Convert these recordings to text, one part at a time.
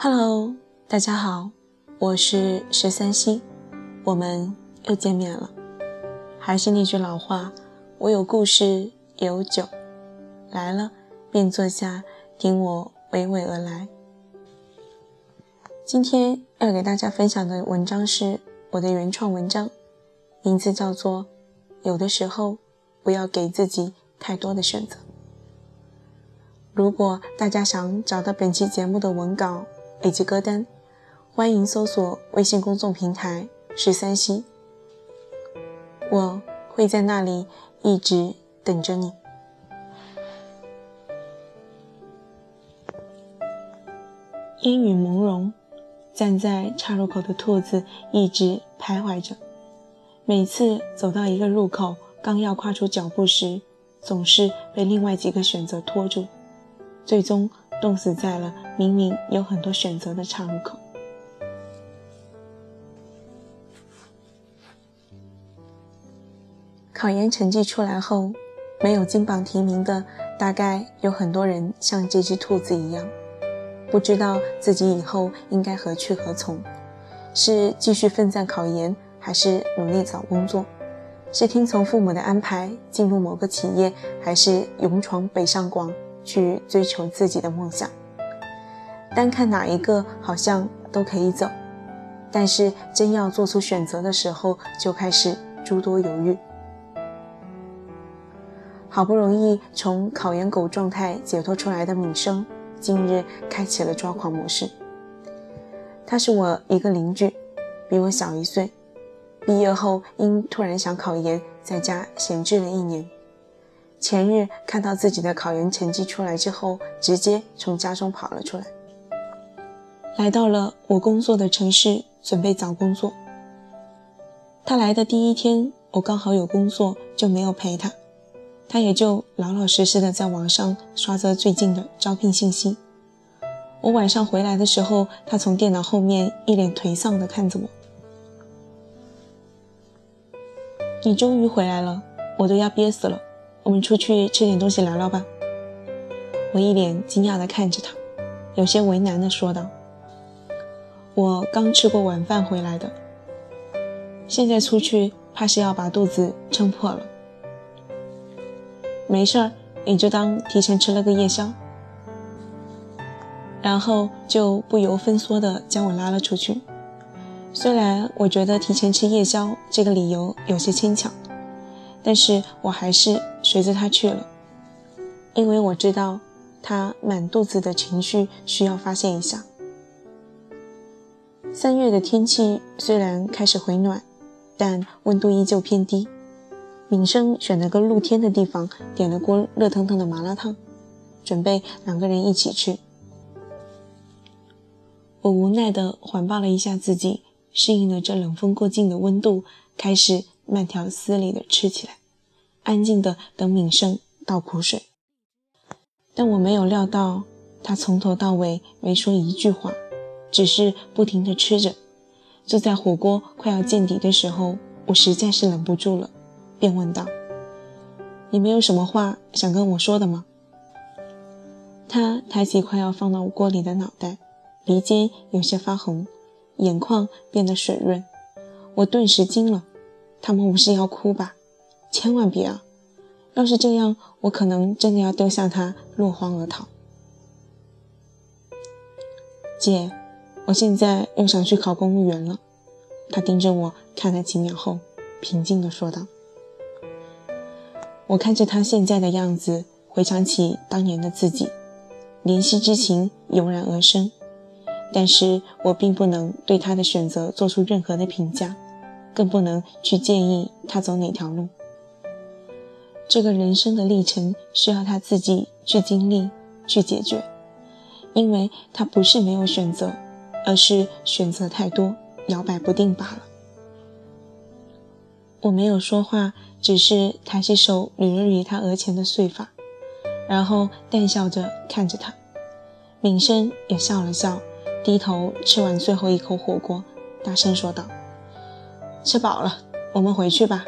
Hello，大家好，我是十三溪，我们又见面了。还是那句老话，我有故事也有酒，来了便坐下，听我娓娓而来。今天要给大家分享的文章是我的原创文章，名字叫做《有的时候不要给自己太多的选择》。如果大家想找到本期节目的文稿，以及歌单，欢迎搜索微信公众平台“十三溪”，我会在那里一直等着你。烟雨朦胧，站在岔路口的兔子一直徘徊着。每次走到一个路口，刚要跨出脚步时，总是被另外几个选择拖住，最终。冻死在了明明有很多选择的岔路口。考研成绩出来后，没有金榜题名的，大概有很多人像这只兔子一样，不知道自己以后应该何去何从，是继续奋战考研，还是努力找工作？是听从父母的安排进入某个企业，还是勇闯北上广？去追求自己的梦想，单看哪一个好像都可以走，但是真要做出选择的时候，就开始诸多犹豫。好不容易从考研狗状态解脱出来的敏生，近日开启了抓狂模式。他是我一个邻居，比我小一岁，毕业后因突然想考研，在家闲置了一年。前日看到自己的考研成绩出来之后，直接从家中跑了出来，来到了我工作的城市，准备找工作。他来的第一天，我刚好有工作，就没有陪他，他也就老老实实的在网上刷着最近的招聘信息。我晚上回来的时候，他从电脑后面一脸颓丧的看着我：“你终于回来了，我都要憋死了。”我们出去吃点东西聊聊吧。我一脸惊讶的看着他，有些为难的说道：“我刚吃过晚饭回来的，现在出去怕是要把肚子撑破了。”没事儿，你就当提前吃了个夜宵。然后就不由分说的将我拉了出去。虽然我觉得提前吃夜宵这个理由有些牵强。但是我还是随着他去了，因为我知道他满肚子的情绪需要发泄一下。三月的天气虽然开始回暖，但温度依旧偏低。敏生选了个露天的地方，点了锅热腾腾的麻辣烫，准备两个人一起吃。我无奈地环抱了一下自己，适应了这冷风过境的温度，开始慢条斯理地吃起来。安静的等敏生倒苦水，但我没有料到他从头到尾没说一句话，只是不停的吃着。就在火锅快要见底的时候，我实在是忍不住了，便问道：“你没有什么话想跟我说的吗？”他抬起快要放到锅里的脑袋，鼻尖有些发红，眼眶变得水润。我顿时惊了，他们不是要哭吧？千万别啊！要是这样，我可能真的要丢下他落荒而逃。姐，我现在又想去考公务员了。他盯着我看了几秒后，平静地说道：“我看着他现在的样子，回想起当年的自己，怜惜之情油然而生。但是我并不能对他的选择做出任何的评价，更不能去建议他走哪条路。”这个人生的历程需要他自己去经历、去解决，因为他不是没有选择，而是选择太多，摇摆不定罢了。我没有说话，只是抬起手捋了捋他额前的碎发，然后淡笑着看着他。敏生也笑了笑，低头吃完最后一口火锅，大声说道：“吃饱了，我们回去吧。”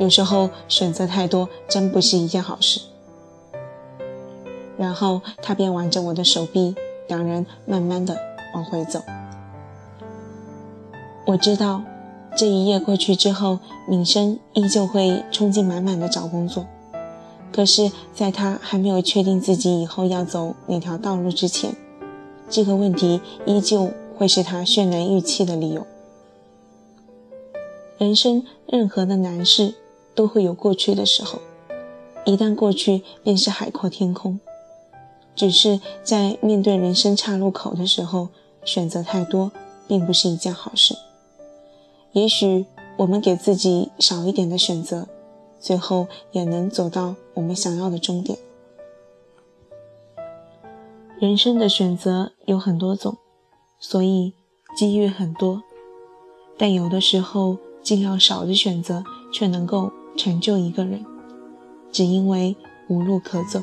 有时候选择太多，真不是一件好事。然后他便挽着我的手臂，两人慢慢的往回走。我知道，这一夜过去之后，敏生依旧会冲劲满满的找工作。可是，在他还没有确定自己以后要走哪条道路之前，这个问题依旧会是他渲染预期的理由。人生任何的难事都会有过去的时候，一旦过去，便是海阔天空。只是在面对人生岔路口的时候，选择太多，并不是一件好事。也许我们给自己少一点的选择。最后也能走到我们想要的终点。人生的选择有很多种，所以机遇很多，但有的时候尽量少的选择，却能够成就一个人，只因为无路可走。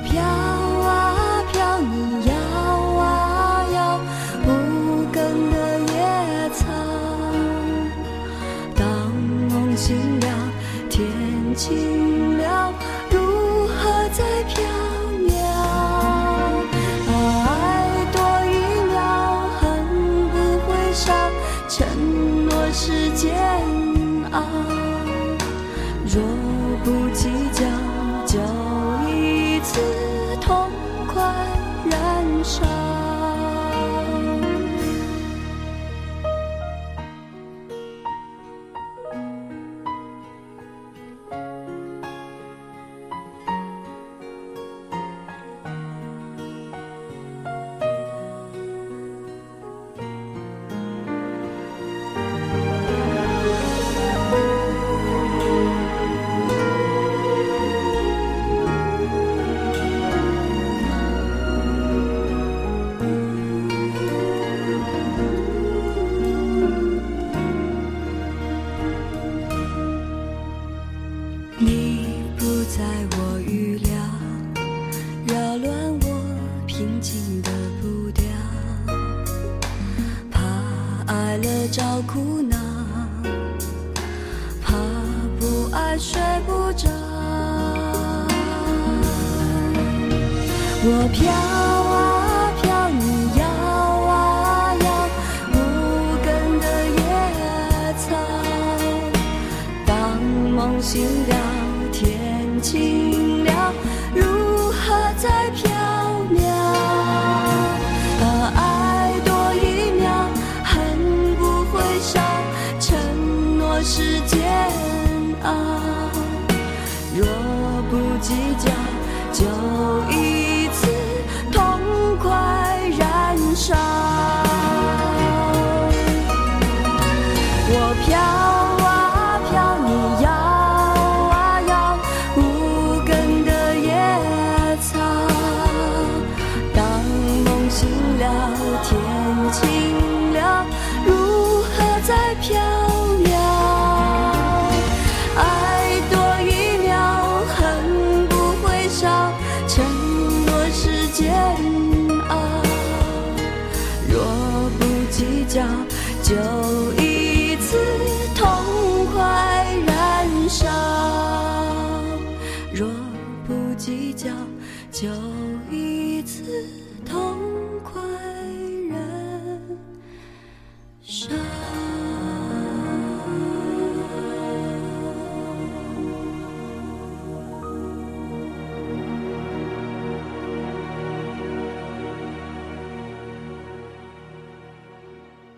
飘找苦恼，怕不爱睡不着。我飘是煎熬若不计较就一次痛快燃烧。承诺是煎熬，若不计较，就。